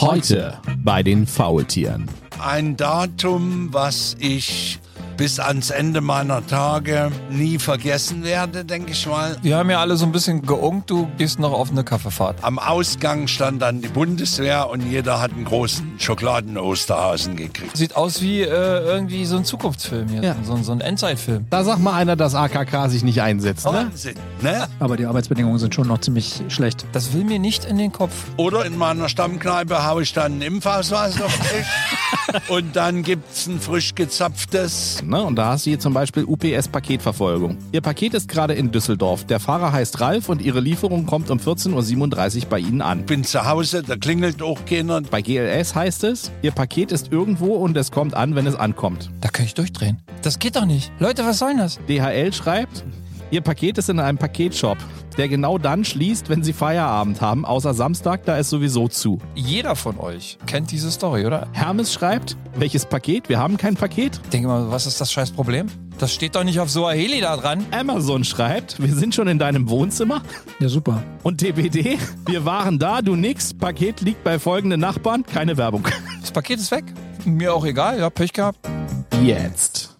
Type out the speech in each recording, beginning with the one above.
Heute bei den Faultieren. Ein Datum, was ich bis ans Ende meiner Tage nie vergessen werde, denke ich mal. Wir haben ja alle so ein bisschen geunkt, du gehst noch auf eine Kaffeefahrt. Am Ausgang stand dann die Bundeswehr und jeder hat einen großen Schokoladen-Osterhasen gekriegt. Sieht aus wie äh, irgendwie so ein Zukunftsfilm hier, Ja. so, so ein Endzeitfilm. Da sagt mal einer, dass AKK sich nicht einsetzt, ne? Wahnsinn, ne? Aber die Arbeitsbedingungen sind schon noch ziemlich schlecht. Das will mir nicht in den Kopf. Oder in meiner Stammkneipe haue ich dann einen Impfausweis auf und dann gibt's ein frisch gezapftes. Ne? Und da hast du hier zum Beispiel UPS-Paketverfolgung. Ihr Paket ist gerade in Düsseldorf. Der Fahrer heißt Ralf und Ihre Lieferung kommt um 14.37 Uhr bei Ihnen an. Bin zu Hause, da klingelt auch keiner. Bei GLS heißt es, Ihr Paket ist irgendwo und es kommt an, wenn es ankommt. Da kann ich durchdrehen. Das geht doch nicht. Leute, was soll denn das? DHL schreibt, Ihr Paket ist in einem Paketshop, der genau dann schließt, wenn Sie Feierabend haben, außer Samstag, da ist sowieso zu. Jeder von euch kennt diese Story, oder? Hermes schreibt, welches Paket? Wir haben kein Paket. Ich denke mal, was ist das scheiß Problem? Das steht doch nicht auf so einem Heli da dran. Amazon schreibt, wir sind schon in deinem Wohnzimmer. Ja, super. Und TBD, wir waren da, du nix, Paket liegt bei folgenden Nachbarn, keine Werbung. Das Paket ist weg. Mir auch egal, ja, Pech gehabt. Jetzt.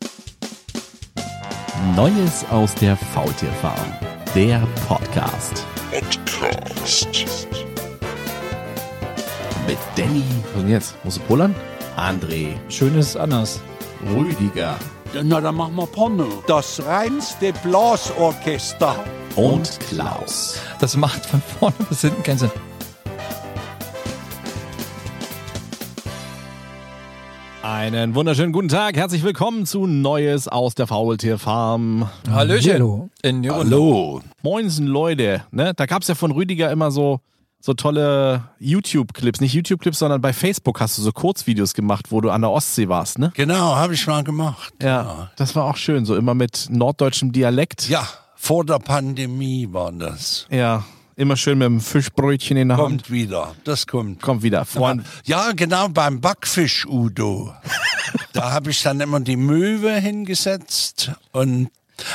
Neues aus der Faultierfarm. Der Podcast. Mit Danny. Was denn jetzt? Musst du pullern? André. Schön ist anders. Rüdiger. Na, dann machen wir Porno. Das reinste Blasorchester. Und Klaus. Das macht von vorne bis hinten keinen Sinn. Einen wunderschönen guten Tag. Herzlich willkommen zu Neues aus der Faultierfarm. Hallöchen. Hallo. Hallo. Moinsen Leute, ne? Da gab's ja von Rüdiger immer so so tolle YouTube-Clips, nicht YouTube-Clips, sondern bei Facebook hast du so Kurzvideos gemacht, wo du an der Ostsee warst, ne? Genau, habe ich mal gemacht. Ja, das war auch schön, so immer mit norddeutschem Dialekt. Ja, vor der Pandemie war das. Ja, immer schön mit dem Fischbrötchen in der Hand. Kommt wieder, das kommt. Kommt wieder, Freund. Ja, genau, beim Backfisch, Udo. da habe ich dann immer die Möwe hingesetzt und.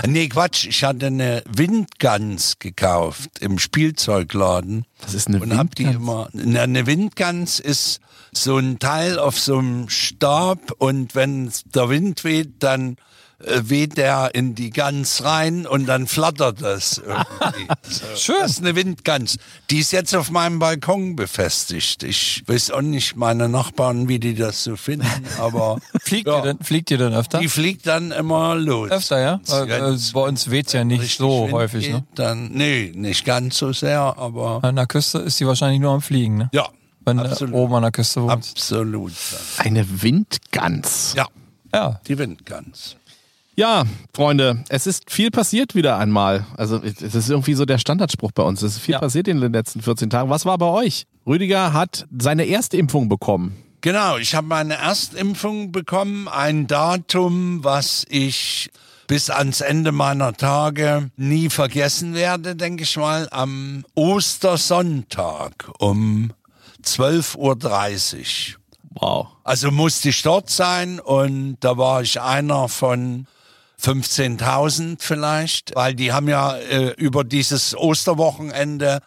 Nee, Quatsch, ich hatte eine Windgans gekauft im Spielzeugladen. Das ist eine und hab die Windgans? immer. Na, eine Windgans ist so ein Teil auf so einem Stab und wenn der Wind weht, dann weht der in die Gans rein und dann flattert das irgendwie. Schön. Das ist eine Windgans. Die ist jetzt auf meinem Balkon befestigt. Ich weiß auch nicht, meine Nachbarn, wie die das so finden, aber Fliegt, Ja. ihr denn, fliegt ihr denn öfter? die fliegt dann immer los. Öfter, ja? Weil, äh, bei uns weht's ja nicht so Wind häufig, geht, ne? Dann, nee, nicht ganz so sehr, aber An der Küste ist die wahrscheinlich nur am Fliegen, ne? ja, Wenn du absolut. oben an der Küste wohnst. absolut. Eine Windgans. Ja, Ja. die Windgans. Ja, Freunde, es ist viel passiert wieder einmal. Also es ist irgendwie so der Standardspruch bei uns. Es ist viel Ja. passiert in den letzten 14 Tagen. Was war bei euch? Rüdiger hat seine erste Impfung bekommen. Genau, ich habe meine Erstimpfung bekommen, ein Datum, was ich bis ans Ende meiner Tage nie vergessen werde, denke ich mal, am Ostersonntag um 12.30 Uhr. Wow. Also musste ich dort sein und da war ich einer von 15.000 vielleicht, weil die haben ja äh, über dieses Osterwochenende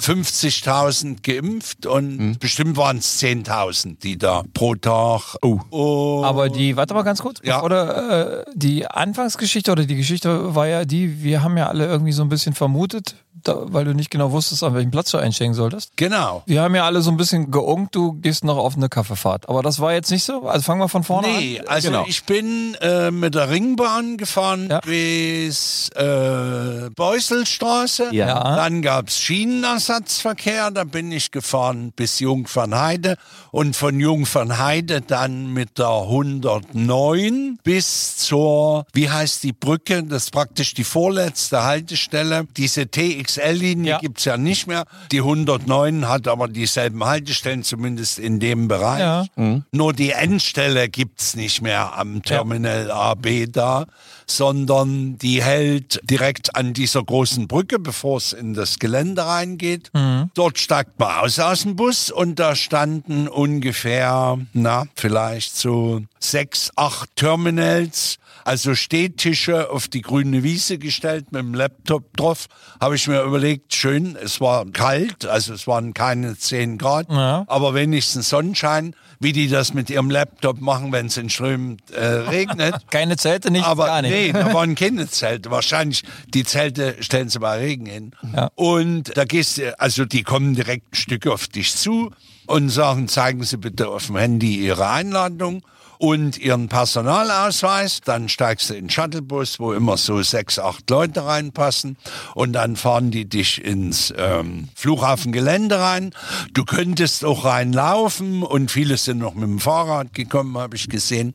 50.000 geimpft und bestimmt waren es 10.000, die da pro Tag. Oh. Aber die, warte mal ganz kurz. Ja. Oder äh, die Anfangsgeschichte oder die Geschichte war ja die, wir haben ja alle irgendwie so ein bisschen vermutet, da, weil du nicht genau wusstest, an welchem Platz du einsteigen solltest. Genau. Wir haben ja alle so ein bisschen geunkt, du gehst noch auf eine Kaffeefahrt. Aber das war jetzt nicht so. Also fangen wir von vorne Nee, an. also Genau. ich bin äh, mit der Ringbahn gefahren Ja. bis äh, Beuselstraße. Ja. Dann gab's Schienenersatzverkehr, da bin ich gefahren bis Jungfernheide und von Jungfernheide dann mit der 109 bis zur, wie heißt die Brücke, das ist praktisch die vorletzte Haltestelle. Diese TXL-Linie Ja. gibt's ja nicht mehr. Die 109 hat aber dieselben Haltestellen, zumindest in dem Bereich. Ja. Nur die Endstelle gibt's nicht mehr am Terminal AB da, sondern die hält direkt an dieser großen Brücke, bevor es in das Gelände reingeht. Dort steigt man aus aus dem Bus und da standen ungefähr, na, vielleicht so sechs, acht Terminals Also Stehtische auf die grüne Wiese gestellt mit dem Laptop drauf. Habe ich mir überlegt, schön, es war kalt, also es waren keine 10 Grad, Ja. aber wenigstens Sonnenschein, wie die das mit ihrem Laptop machen, wenn es in Strömen äh, regnet. Keine Zelte, nichts, Aber gar nicht. nee, da waren keine Zelte. Wahrscheinlich die Zelte stellen sie bei Regen hin. Ja. Und da gehst du, also die kommen direkt ein Stück auf dich zu und sagen, zeigen Sie bitte auf dem Handy Ihre Einladung und Ihren Personalausweis. Dann steigst du in den Shuttlebus, wo immer so sechs, acht Leute reinpassen. Und dann fahren die dich ins ähm, Flughafengelände rein. Du könntest auch reinlaufen und viele sind noch mit dem Fahrrad gekommen, habe ich gesehen.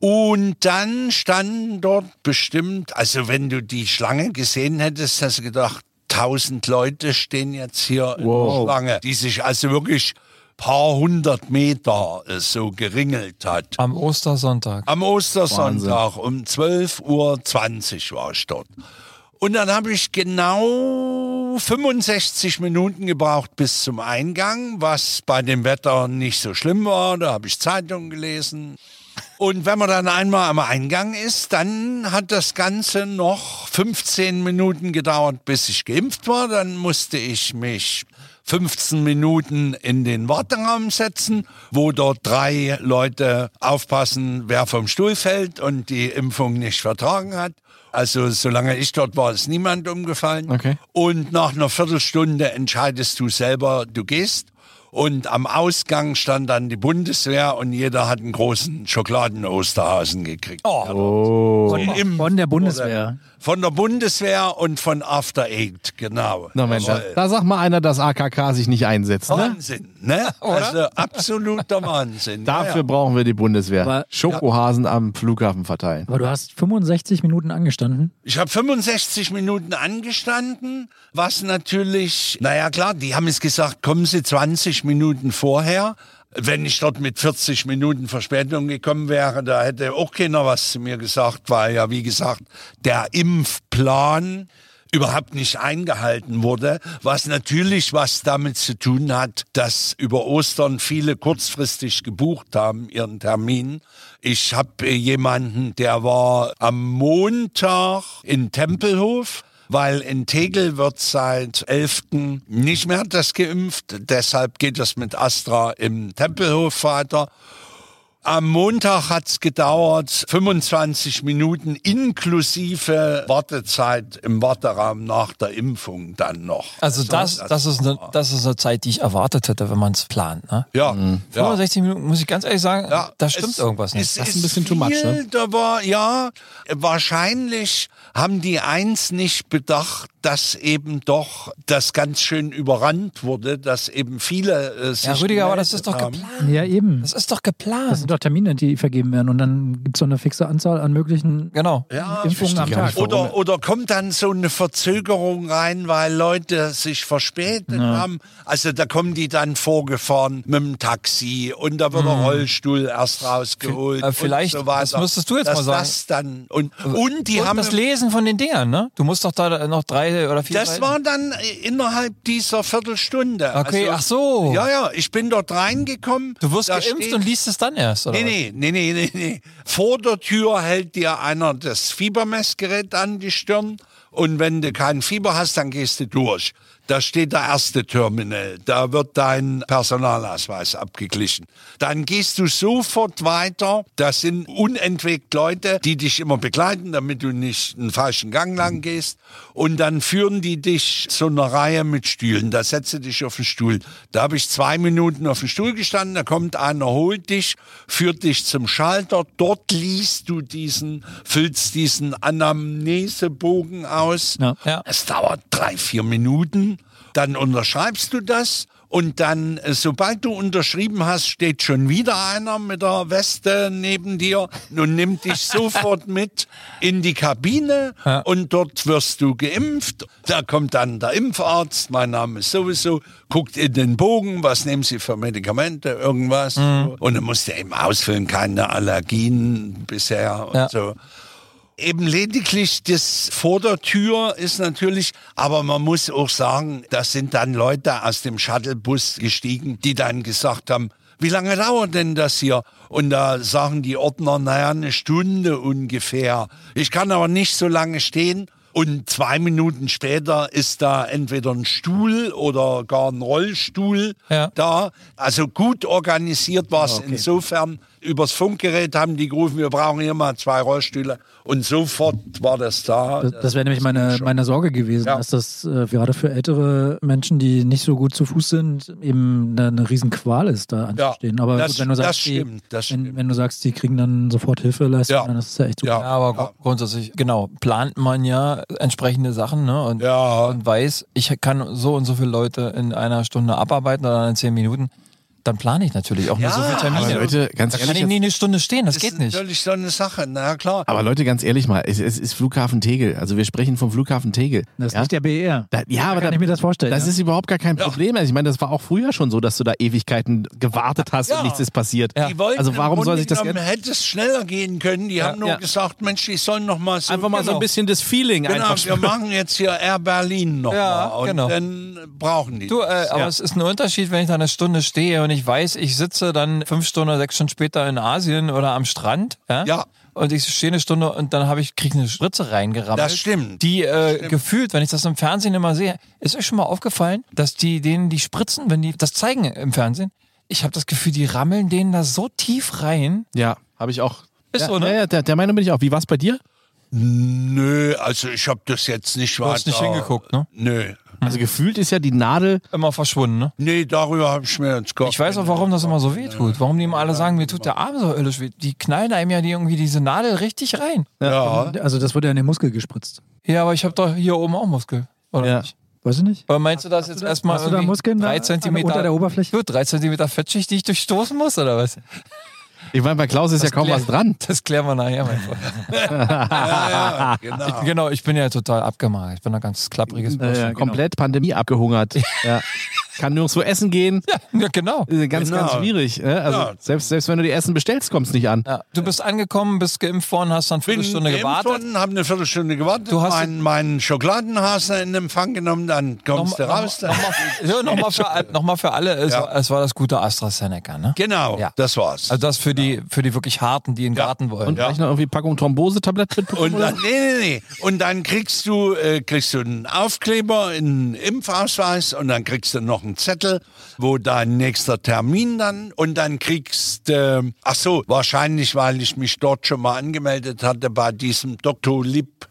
Und dann standen dort bestimmt, also wenn du die Schlange gesehen hättest, hast du gedacht, tausend Leute stehen jetzt hier in der Schlange, die sich also wirklich paar hundert Meter so geringelt hat. Am Ostersonntag. Am Ostersonntag um 12.20 Uhr war ich dort. Und dann habe ich genau 65 Minuten gebraucht bis zum Eingang, was bei dem Wetter nicht so schlimm war. Da habe ich Zeitungen gelesen. Und wenn man dann einmal am Eingang ist, dann hat das Ganze noch 15 Minuten gedauert, bis ich geimpft war. Dann musste ich mich 15 Minuten in den Warteraum setzen, wo dort drei Leute aufpassen, wer vom Stuhl fällt und die Impfung nicht vertragen hat. Also solange ich dort war, ist niemand umgefallen. Okay. Und nach einer Viertelstunde entscheidest du selber, du gehst. Und am Ausgang stand dann die Bundeswehr und jeder hat einen großen Schokoladen-Osterhasen gekriegt. Oh. Von, im- Von der Bundeswehr. Von der Bundeswehr und von After Eight, genau. Na Mensch, da, da sagt mal einer, dass AKK sich nicht einsetzt. Ne? Wahnsinn, ne? Also absoluter Wahnsinn. Dafür ja, ja. brauchen wir die Bundeswehr. Aber- Schokohasen am Flughafen verteilen. Aber du hast 65 Minuten angestanden. Ich habe 65 Minuten angestanden, was natürlich, naja klar, die haben es gesagt, kommen Sie 20 Minuten vorher. Wenn ich dort mit 40 Minuten Verspätung gekommen wäre, da hätte auch keiner was zu mir gesagt, weil ja, wie gesagt, der Impfplan überhaupt nicht eingehalten wurde, was natürlich was damit zu tun hat, dass über Ostern viele kurzfristig gebucht haben ihren Termin. Ich habe jemanden, der war am Montag in Tempelhof, weil in Tegel wird seit 11. nicht mehr das geimpft. Deshalb geht das mit Astra im Tempelhof weiter. Am Montag hat's gedauert, 25 Minuten inklusive Wartezeit im Warteraum nach der Impfung dann noch. Also das, das, ist eine, das ist eine Zeit, die ich erwartet hätte, wenn man es plant. Ne? Ja, ja. 65 Minuten, muss ich ganz ehrlich sagen, Ja, da stimmt es- irgendwas nicht. Es Das ist ist ein bisschen too much, viel, ne? Da war, ja, wahrscheinlich haben die eins nicht bedacht, dass eben doch das ganz schön überrannt wurde, dass eben viele äh, sich ja, Rüdiger, aber das ist doch haben. geplant. Ja, eben. Das ist doch Das geplant. Sind doch Termine, die vergeben werden. Und dann gibt es so eine fixe Anzahl an möglichen Genau. Ja, Impfungen am Tag. Oder, oder kommt dann so eine Verzögerung rein, weil Leute sich verspätet haben. Also da kommen die dann vorgefahren mit dem Taxi und da wird der Rollstuhl erst rausgeholt. Äh, vielleicht, und so weiter. das müsstest du jetzt mal sagen. Das dann, und, und die Und haben das Lesen von den Dingern, ne? Du musst doch da noch drei oder vier Das Seiten- war dann innerhalb dieser Viertelstunde. Okay, also, ach so. Ja, ja, ich bin dort reingekommen. Du wirst geimpft steht- und liest es dann erst, oder? Nee, nee, nee, nee, nee, nee. Vor der Tür hält dir einer das Fiebermessgerät an die Stirn und wenn du kein Fieber hast, dann gehst du durch. Da steht der erste Terminal, da wird dein Personalausweis abgeglichen. Dann gehst du sofort weiter. Das sind unentwegt Leute, die dich immer begleiten, damit du nicht einen falschen Gang lang gehst. Und dann führen die dich zu einer Reihe mit Stühlen. Da setze dich auf den Stuhl. Da habe ich zwei Minuten auf dem Stuhl gestanden. Da kommt einer, holt dich, führt dich zum Schalter. Dort liest du diesen, füllst diesen Anamnesebogen aus. Ja. Ja. Es dauert drei, vier Minuten. Dann unterschreibst du das. Und dann, äh, sobald du unterschrieben hast, steht schon wieder einer mit der Weste neben dir und nimmt dich sofort mit in die Kabine und dort wirst du geimpft. Da kommt dann der Impfarzt, mein Name ist sowieso, guckt in den Bogen, was nehmen Sie für Medikamente, irgendwas. Und dann musst du eben ausfüllen, keine Allergien bisher und Ja. so. Eben lediglich das vor der Tür ist natürlich, aber man muss auch sagen, das sind dann Leute aus dem Shuttlebus gestiegen, die dann gesagt haben, wie lange dauert denn das hier? Und da sagen die Ordner, naja, eine Stunde ungefähr. Ich kann aber nicht so lange stehen. Und zwei Minuten später ist da entweder ein Stuhl oder gar ein Rollstuhl Ja. da. Also gut organisiert war es insofern. Übers Funkgerät haben die gerufen, wir brauchen hier mal zwei Rollstühle. Und sofort war das da. Das, das wäre nämlich meine, meine Sorge gewesen, Ja. dass das äh, gerade für ältere Menschen, die nicht so gut zu Fuß sind, eben eine, eine Riesenqual ist, da anzustehen. Aber das- gut, wenn du das sagst, die, stimmt, das wenn, wenn du sagst, die kriegen dann sofort Hilfeleistung, Ja. dann ist das ja echt super. Ja. Ja, aber Ja. gru- grundsätzlich, genau, plant man ja entsprechende Sachen ne, und, Ja. und weiß, ich kann so und so viele Leute in einer Stunde abarbeiten oder in zehn Minuten, dann plane ich natürlich auch nur Ja, so viele Termine. Aber Leute, ganz da kann ehrlich, ich nie eine Stunde stehen, das Das geht ist nicht. natürlich so eine Sache, na klar. aber Leute, ganz ehrlich mal, es, es ist Flughafen Tegel. Also wir sprechen vom Flughafen Tegel. Das ist ja? nicht der BER. Da, ja, aber kann da, ich mir das vorstellen. Das ja? ist überhaupt gar kein Problem. Also ich meine, das war auch früher schon so, dass du da Ewigkeiten gewartet hast Ja. und nichts ist passiert. Ja. Die wollten Also warum soll sich das genommen, hätte es schneller gehen können. Die haben nur ja. gesagt, Mensch, die sollen noch mal so Einfach mal so genau. ein bisschen das Feeling Genau, einfach wir machen jetzt hier Air Berlin noch Ja, mal und genau. dann brauchen die. Du, äh, das. aber Ja. es ist ein Unterschied, wenn ich da eine Stunde stehe und ich weiß, ich sitze dann fünf Stunden oder sechs Stunden später in Asien oder am Strand. Ja. Ja. Und ich stehe eine Stunde und dann habe ich kriege eine Spritze reingerammelt. Das stimmt. Die äh, gefühlt, wenn ich das im Fernsehen immer sehe, ist euch schon mal aufgefallen, dass die denen die Spritzen, wenn die das zeigen im Fernsehen, ich habe das Gefühl, die rammeln denen da so tief rein. Ja, habe ich auch. Ist ja, so, ne? Ja, der, der Meinung bin ich auch. Wie war's bei dir? Nö, also ich habe das jetzt nicht Du hast nicht hingeguckt, ne? Nö. Also gefühlt ist ja die Nadel. Immer verschwunden, ne? Nee, darüber habe ich mir jetzt gar Ich weiß auch, warum das immer so weh tut. Warum die immer alle sagen, mir tut der Arm so höllisch weh. Die knallen einem ja die irgendwie diese Nadel richtig rein. Ja. Also das wird ja in den Muskel gespritzt. Ja, aber ich habe doch hier oben auch Muskel. Oder Ja. nicht? Weiß ich nicht. Aber meinst du das jetzt erstmal hast du da Muskeln drei Zentimeter unter der Oberfläche? Gut, drei Zentimeter Fettschicht, die ich durchstoßen muss, oder was? Ich meine, bei Klaus ist ja kaum klär- was dran. Das klären wir nachher, mein Freund. Ja, ja, genau. genau, ich bin ja total abgemagert. Ich bin ein ganz klappriges Äh, komplett Pandemie abgehungert. ja. Kann nirgendwo essen gehen. Ja, genau. Äh, Ganz, Genau. ganz schwierig. Ne? Also Ja. selbst, selbst wenn du dir Essen bestellst, kommst nicht an. Ja. Du bist angekommen, bist geimpft worden, hast dann eine Bin Viertelstunde gewartet. worden, habe eine Viertelstunde gewartet, Du hast- meinen, meinen Schokoladenhasen in Empfang genommen, dann kommst du Nochmal raus. noch, dann- noch, ja, noch mal für, noch mal für alle, es, Ja. war, es war das gute AstraZeneca, ne? Genau, Ja. das war's. Also das für die, für die wirklich Harten, die in den Ja. Garten wollen. Und vielleicht noch irgendwie Packung Thrombose-Tablett mitbekommen? Und oder? dann, nee, nee, nee. Und dann kriegst du, äh, kriegst du einen Aufkleber, einen Impfausweis und dann kriegst du noch einen Zettel, wo dein nächster Termin dann und dann kriegst, äh, ach so, wahrscheinlich, weil ich mich dort schon mal angemeldet hatte bei diesem Dr. Lipp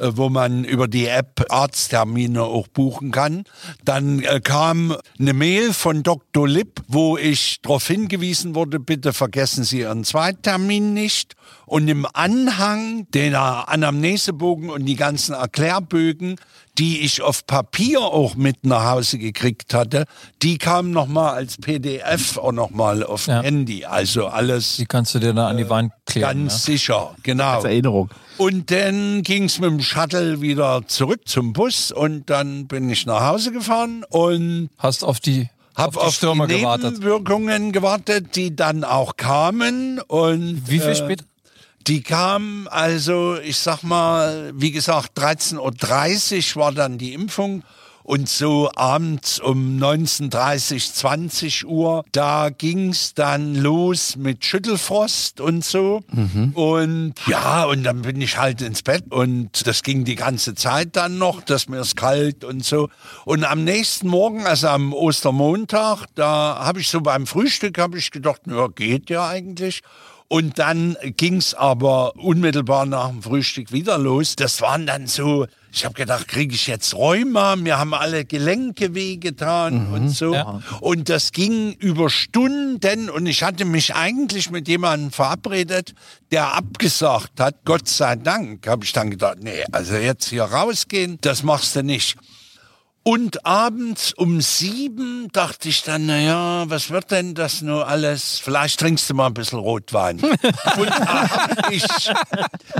äh, wo man über die App Arzttermine auch buchen kann. Dann äh, kam eine Mail von Dr. Lipp, wo ich darauf hingewiesen wurde, bitte vergessen Sie Ihren Zweittermin nicht. Und im Anhang der Anamnesebogen und die ganzen Erklärbögen, die ich auf Papier auch mit nach Hause gekriegt hatte, die kamen nochmal als PDF auch nochmal auf Ja. Handy. Also alles Die kannst du dir da an die Wand kleben. ganz sicher, genau. Als Erinnerung. Und dann ging es mit dem Shuttle wieder zurück zum Bus und dann bin ich nach Hause gefahren und. Hast auf die, habe auf die auf, Stürme die gewartet. Nebenwirkungen gewartet, die dann auch kamen. Und Wie viel äh, später? Die kamen also, ich sag mal, wie gesagt, 13.30 Uhr war dann die Impfung. Und so abends um 19.30, 20 Uhr, da ging's dann los mit Schüttelfrost und so. Und ja, und dann bin ich halt ins Bett und das ging die ganze Zeit dann noch, dass mir es kalt und so. Und am nächsten Morgen, also am Ostermontag, da habe ich so beim Frühstück, habe ich gedacht, ja, geht ja eigentlich. Und dann ging's aber unmittelbar nach dem Frühstück wieder los. Das waren dann so, ich habe gedacht, kriege ich jetzt Rheuma? Mir haben alle Gelenke wehgetan und so. Ja. Und das ging über Stunden und ich hatte mich eigentlich mit jemandem verabredet, der abgesagt hat. Gott sei Dank habe ich dann gedacht, nee, also jetzt hier rausgehen, das machst du nicht. Und abends um sieben dachte ich dann, naja, was wird denn das nur alles? Vielleicht trinkst du mal ein bisschen Rotwein. und habe ich,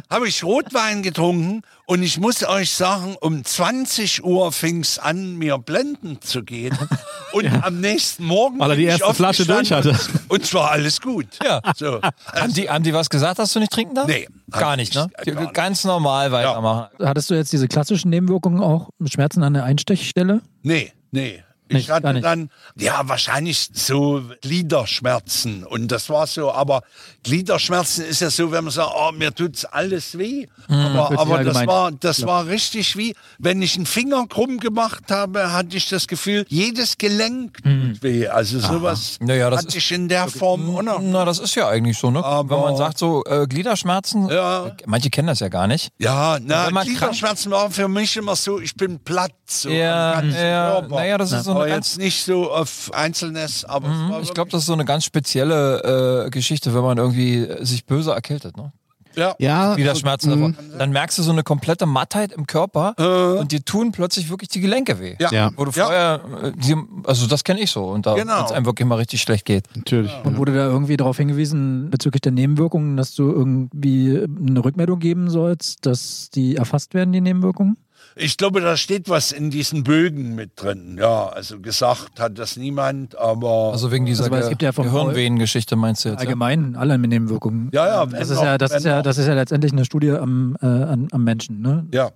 hab ich Rotwein getrunken und ich muss euch sagen, um 20 Uhr fing es an, mir blenden zu gehen. Und am nächsten Morgen Weil er die erste Flasche durch aufgestanden hatte. Und es war alles gut. Ja. So. Haben die, haben die was gesagt, dass du nicht trinken darfst? Nee, Gar nicht, ich- ne? gar nicht. Ganz normal weitermachen. Hattest du jetzt diese klassischen Nebenwirkungen auch? Schmerzen an der Einstechstelle? Nee, nee. Ich Nicht, hatte nicht. dann, ja, wahrscheinlich so Gliederschmerzen. Und das war so, aber Gliederschmerzen ist ja so, wenn man sagt, oh, mir tut's alles weh. aber Fühlt sich aber das war, das war richtig wie, wenn ich einen Finger krumm gemacht habe, hatte ich das Gefühl, jedes Gelenk tut weh. Also sowas Naja, das hatte ist- ich in der Form auch noch. Na, das ist ja eigentlich so, ne? Aber- Wenn man sagt so äh, Gliederschmerzen, Ja. äh, manche kennen das ja gar nicht. Ja, na, Gliederschmerzen waren für mich immer so, ich bin platt. So Ja, ja, naja, das ist so aber eine jetzt nicht so auf Einzelnes, aber war ich glaube, das ist so eine ganz spezielle äh, Geschichte, wenn man irgendwie sich böse erkältet, ne? ja. Ja, Gliederschmerzen. Mhm. davon. Dann merkst du so eine komplette Mattheit im Körper und dir tun plötzlich wirklich die Gelenke weh. Ja. Ja. Wo du Ja. vorher, äh, die, also das kenne ich so und da Genau. es einem wirklich mal richtig schlecht geht. natürlich. Und wurde da irgendwie darauf hingewiesen, bezüglich der Nebenwirkungen, dass du irgendwie eine Rückmeldung geben sollst, dass die erfasst werden, die Nebenwirkungen? Ich glaube, da steht was in diesen Bögen mit drin. Ja, also gesagt hat das niemand, aber Also wegen dieser Also, es gibt ja vom Gehirnwehengeschichte meinst du jetzt? Ja? Allgemein, alle Nebenwirkungen. Ja, ja, Das ist ja, das ist ja, das ist ja letztendlich eine Studie am, äh, am Menschen. Ne? ja.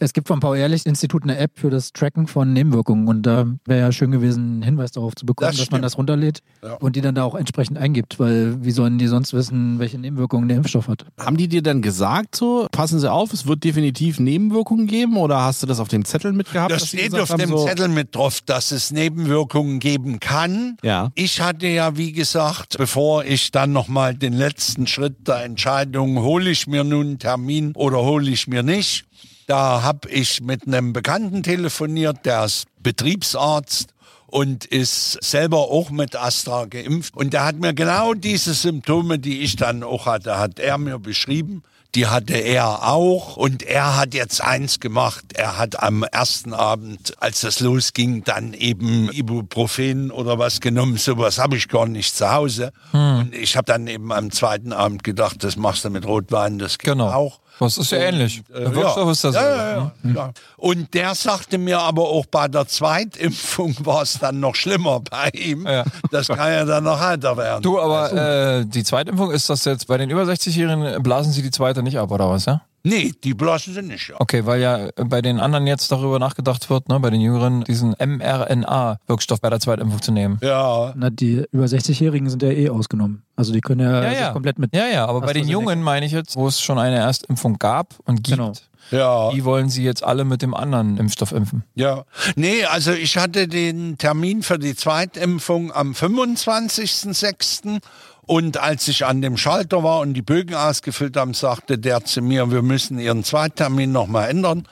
Es gibt vom Paul-Ehrlich-Institut eine App für das Tracken von Nebenwirkungen und da wäre ja schön gewesen, einen Hinweis darauf zu bekommen, Das dass man stimmt. das runterlädt Ja. und die dann da auch entsprechend eingibt, weil wie sollen die sonst wissen, welche Nebenwirkungen der Impfstoff hat? Haben die dir dann gesagt so, passen Sie auf, es wird definitiv Nebenwirkungen geben oder hast du das auf dem Zettel mitgehabt? Das dass die steht gesagt auf haben, dem so, Zettel mit drauf, dass es Nebenwirkungen geben kann. Ja. Ich hatte ja, wie gesagt, bevor ich dann nochmal den letzten Schritt der Entscheidung, hole ich mir nun einen Termin oder hole ich mir nicht, da habe ich mit einem Bekannten telefoniert, der ist Betriebsarzt und ist selber auch mit Astra geimpft. Und der hat mir genau diese Symptome, die ich dann auch hatte, hat er mir beschrieben. Die hatte er auch. Und er hat jetzt eins gemacht. Er hat am ersten Abend, als das losging, dann eben Ibuprofen oder was genommen. Sowas habe ich gar nicht zu Hause. Und ich habe dann eben am zweiten Abend gedacht, das machst du mit Rotwein, das geht Genau. auch. Das ist ja ähnlich. Äh, Der Wirkstoff ist das. ja, ja, ja, ja. Und der sagte mir aber auch bei der Zweitimpfung war es dann noch schlimmer bei ihm. Ja. Das kann ja dann noch heiter werden. Du, aber äh, die Zweitimpfung ist das jetzt bei den über 60-Jährigen blasen sie die zweite nicht ab oder was, ja? Nee, die blasen sie nicht. Ja. Okay, weil ja bei den anderen jetzt darüber nachgedacht wird, ne, bei den Jüngeren, diesen mRNA-Wirkstoff bei der Zweitimpfung zu nehmen. Ja, Na, die über 60-Jährigen sind ja eh ausgenommen. Also die können ja, Ja, sich ja. komplett mit. Ja, ja, aber bei den. Jungen meine ich jetzt, wo es schon eine Erstimpfung gab und gibt, Genau. ja. die wollen sie jetzt alle mit dem anderen Impfstoff impfen. Ja, nee, also ich hatte den Termin für die Zweitimpfung am 25.06. Und als ich an dem Schalter war und die Bögen ausgefüllt haben, sagte der zu mir, wir müssen Ihren Zweittermin nochmal ändern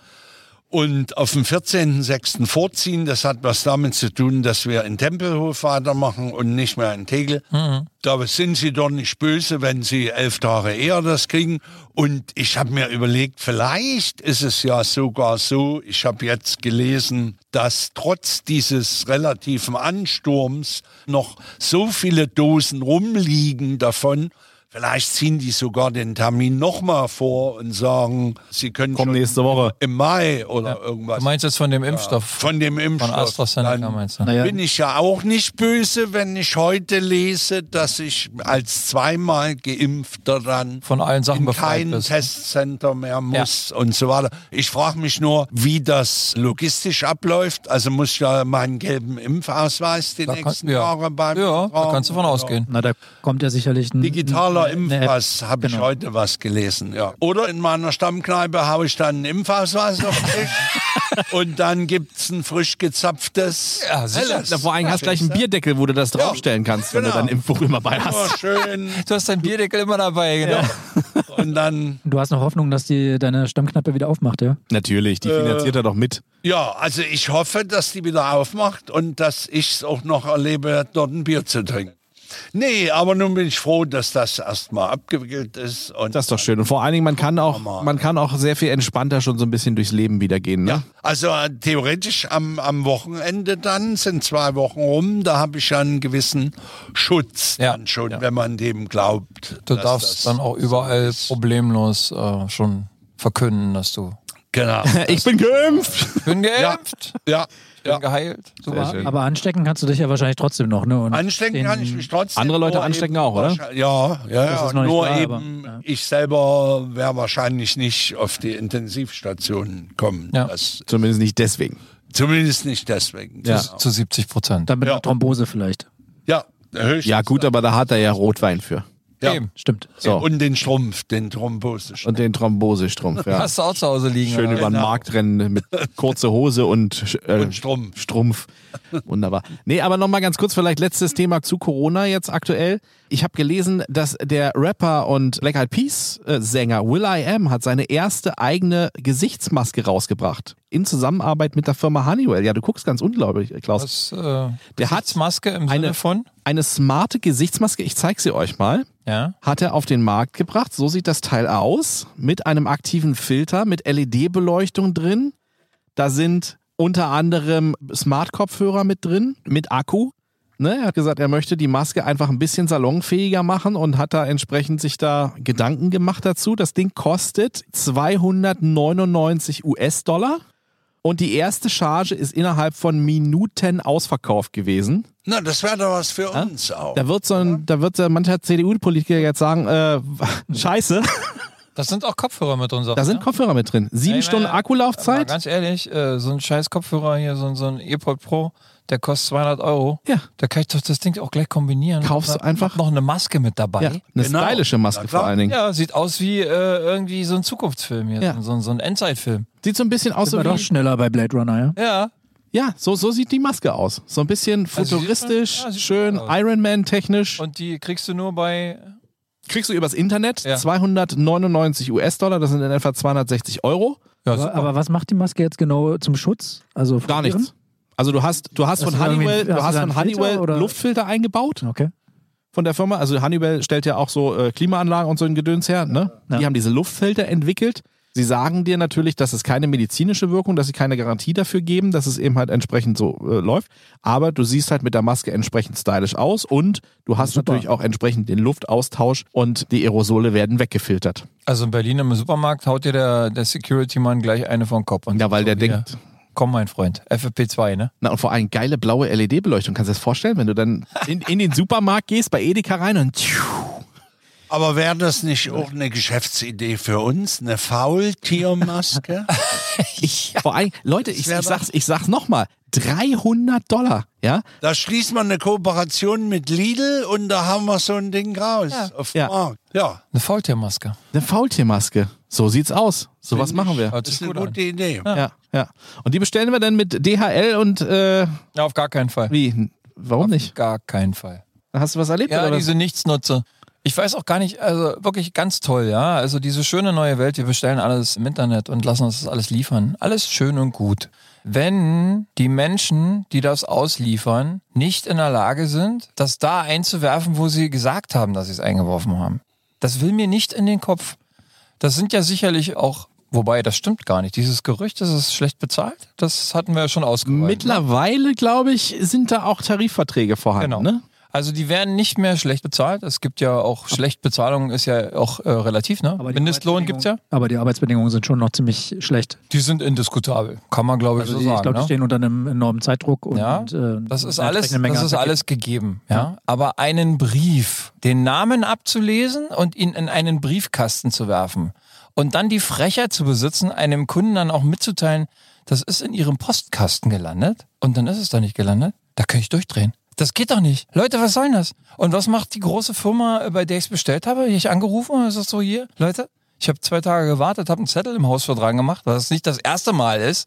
und auf den 14.06. vorziehen. Das hat was damit zu tun, dass wir in Tempelhof weitermachen und nicht mehr in Tegel. Da sind Sie doch nicht böse, wenn Sie elf Tage eher das kriegen. Und ich habe mir überlegt, vielleicht ist es ja sogar so, ich habe jetzt gelesen, dass trotz dieses relativen Ansturms noch so viele Dosen rumliegen davon. Vielleicht ziehen die sogar den Termin nochmal vor und sagen, sie können Komm schon nächste Woche. im Mai oder irgendwas. Du meinst jetzt von dem Impfstoff? Von dem Impfstoff. Von AstraZeneca Dann meinst du? Naja, bin ich ja auch nicht böse, wenn ich heute lese, dass ich als zweimal Geimpfter dann Von allen Sachen in kein bist. Testcenter mehr muss und so weiter. Ich frage mich nur, wie das logistisch abläuft. Also muss ich ja meinen gelben Impfausweis die Da kann- nächsten ja. Jahre beim Ja, da kannst du von ausgehen. Na, da kommt ja sicherlich ein Digitaler eine App. Impfpass, habe ich Genau. heute was gelesen, ja. Oder in meiner Stammkneipe haue ich dann einen Impfausweis auf Tisch und dann gibt's ein frisch gezapftes Ja. Helles. Da vor allem hast du gleich einen Bierdeckel, wo du das draufstellen kannst, wenn genau. du dein Impfbuch immer bei Oh, hast. schön. Du hast deinen Bierdeckel immer dabei, genau. Und dann, Du hast noch Hoffnung, dass die deine Stammkneipe wieder aufmacht, ja? Natürlich, die finanziert er doch mit. ja, also ich hoffe, dass die wieder aufmacht und dass ich es auch noch erlebe, dort ein Bier zu trinken. Nee, aber nun bin ich froh, dass das erstmal abgewickelt ist. Und Das ist doch schön. Und vor allen Dingen, man kann auch, man kann auch sehr viel entspannter schon so ein bisschen durchs Leben wieder gehen. Ne? Ja, also äh, theoretisch am, am Wochenende dann sind zwei Wochen rum, da habe ich ja einen gewissen Schutz Ja, dann schon, ja. wenn man dem glaubt. Du dass darfst dann auch so überall ist. problemlos äh, schon verkünden, dass du. Genau. Ich bin geimpft. Ich bin ja, geimpft. ja. bin Ja. geheilt. Super. Aber anstecken kannst du dich ja wahrscheinlich trotzdem noch, ne? Und Anstecken kann ich mich trotzdem. Andere Leute anstecken auch, oder? Ja, ja, Das ja. ist noch nicht Nur da, eben, aber, ja. ich selber wäre wahrscheinlich nicht auf die Intensivstation kommen. Ja. Das, Zumindest nicht deswegen. zumindest nicht deswegen. Ja. Zu 70 Prozent. Dann mit Ja. einer Thrombose vielleicht. Ja, höchstens. Ja, gut, aber da hat er ja Rotwein für. Ja. Eben. Stimmt. So. Und den Strumpf, den Thrombose. Und den Thrombosestrumpf, ja. Hast du auch zu Hause liegen. Schön oder? über den Genau. Markt rennen mit kurze Hose und, äh, Und Strumpf. Strumpf. Wunderbar. Nee, aber nochmal ganz kurz, vielleicht letztes Thema zu Corona jetzt aktuell. Ich habe gelesen, dass der Rapper und Black Eyed Peas äh, Sänger Will I Am hat seine erste eigene Gesichtsmaske rausgebracht. In Zusammenarbeit mit der Firma Honeywell. Ja, du guckst ganz unglaublich, Klaus. Was, äh, Der hat Gesichtsmaske im eine- Sinne von? Eine smarte Gesichtsmaske, ich zeig sie euch mal. Ja. hat er auf den Markt gebracht. So sieht das Teil aus. Mit einem aktiven Filter, mit LED-Beleuchtung drin. Da sind unter anderem Smart-Kopfhörer mit drin, mit Akku. Ne, er hat gesagt, er möchte die Maske einfach ein bisschen salonfähiger machen und hat da entsprechend sich da Gedanken gemacht dazu. Das Ding kostet 299 US-Dollar und die erste Charge ist innerhalb von Minuten ausverkauft gewesen. Na, das wäre doch was für uns auch. Da wird so ein, da wird so mancher CDU-Politiker jetzt sagen, äh, scheiße, Das sind auch Kopfhörer mit drin. sagt da sind er. Kopfhörer mit drin. Sieben Ey, Stunden meine- Akkulaufzeit. ganz ehrlich, äh, so ein scheiß Kopfhörer hier, so, ein- so ein EarPod Pro, der kostet 200 Euro. Ja. Da kann ich doch das Ding auch gleich kombinieren. Kaufst du einfach- noch eine Maske mit dabei. Ja, eine Genau. stylische Maske vor allen Dingen. Ja, sieht aus wie äh, irgendwie so ein Zukunftsfilm hier, Ja. so, so ein Endzeitfilm. Sieht so ein bisschen aus Sind so wir doch wie, schneller bei Blade Runner, ja? Ja, ja, so, so sieht die Maske aus. So ein bisschen Also futuristisch, schon- ja, schön gut aus. Ironman technisch. und die kriegst du nur bei. Kriegst du übers Internet Ja. 299 US-Dollar, das sind in etwa 260 Euro. Ja, Aber, aber was macht die Maske jetzt genau zum Schutz? Also Gar nichts. Also du hast, du hast Hast von du Honeywell, du hast von Filter Honeywell oder- Luftfilter eingebaut Okay. von der Firma. Also Honeywell stellt ja auch so äh, Klimaanlagen und so ein Gedöns her. Ne? Ja. Die haben diese Luftfilter entwickelt. Sie sagen dir natürlich, dass es keine medizinische Wirkung, dass sie keine Garantie dafür geben, dass es eben halt entsprechend so äh, läuft. Aber du siehst halt mit der Maske entsprechend stylisch aus und du hast Super. natürlich auch entsprechend den Luftaustausch und die Aerosole werden weggefiltert. Also in Berlin im Supermarkt haut dir der, der Security-Mann gleich eine vom Kopf. Und Ja, weil der hier, denkt, Komm, mein Freund, FFP2, ne? na und vor allem geile blaue LED-Beleuchtung. Kannst du dir das vorstellen, wenn du dann in, in den Supermarkt gehst, bei Edeka rein und tschiu, Aber wäre das nicht auch eine Geschäftsidee für uns? Eine Faultiermaske? ich, vor allem, Leute, ich, ich sag's, ich sag's nochmal, 300 Dollar, ja? da schließt man eine Kooperation mit Lidl und da haben wir so ein Ding raus auf dem Ja. Markt. Ja, Eine Faultiermaske. Eine Faultiermaske. So sieht's aus. So was machen wir. Das ist eine an. gute Idee. Ja, ja. Und die bestellen wir dann mit DHL und äh, Ja, auf gar keinen Fall. wie? Warum nicht? Gar keinen Fall. Hast du was erlebt Ja, oder was? diese Nichtsnutze. Ich weiß auch gar nicht, also wirklich ganz toll, ja. Also diese schöne neue Welt, wir bestellen alles im Internet und lassen uns das alles liefern. Alles schön und gut. Wenn die Menschen, die das ausliefern, nicht in der Lage sind, das da einzuwerfen, wo sie gesagt haben, dass sie es eingeworfen haben. Das will mir nicht in den Kopf. Das sind ja sicherlich auch, wobei das stimmt gar nicht. Dieses Gerücht, das ist schlecht bezahlt, das hatten wir ja schon ausgeräumt. Mittlerweile, glaube ich, sind da auch Tarifverträge vorhanden, Genau. ne? Also die werden nicht mehr schlecht bezahlt. Es gibt ja auch schlecht Bezahlung ist ja auch äh, relativ, ne? Aber die Mindestlohn gibt's ja. Aber die Arbeitsbedingungen sind schon noch ziemlich schlecht. Die sind indiskutabel, kann man glaube ich Also so die, sagen. ich glaube, die ne? stehen unter einem enormen Zeitdruck und Ja, äh, Das ist alles, das ist alles gegeben, ja. Aber einen Brief, den Namen abzulesen und ihn in einen Briefkasten zu werfen und dann die Frechheit zu besitzen, einem Kunden dann auch mitzuteilen, das ist in ihrem Postkasten gelandet und dann ist es da nicht gelandet, da kann ich durchdrehen. Das geht doch nicht. Leute, was soll denn das? Und was macht die große Firma, äh, bei der ich es bestellt habe? Ich angerufen und es ist so hier, Leute, ich habe zwei Tage gewartet, habe einen Zettel im Hausvertrag gemacht, weil es nicht das erste Mal ist,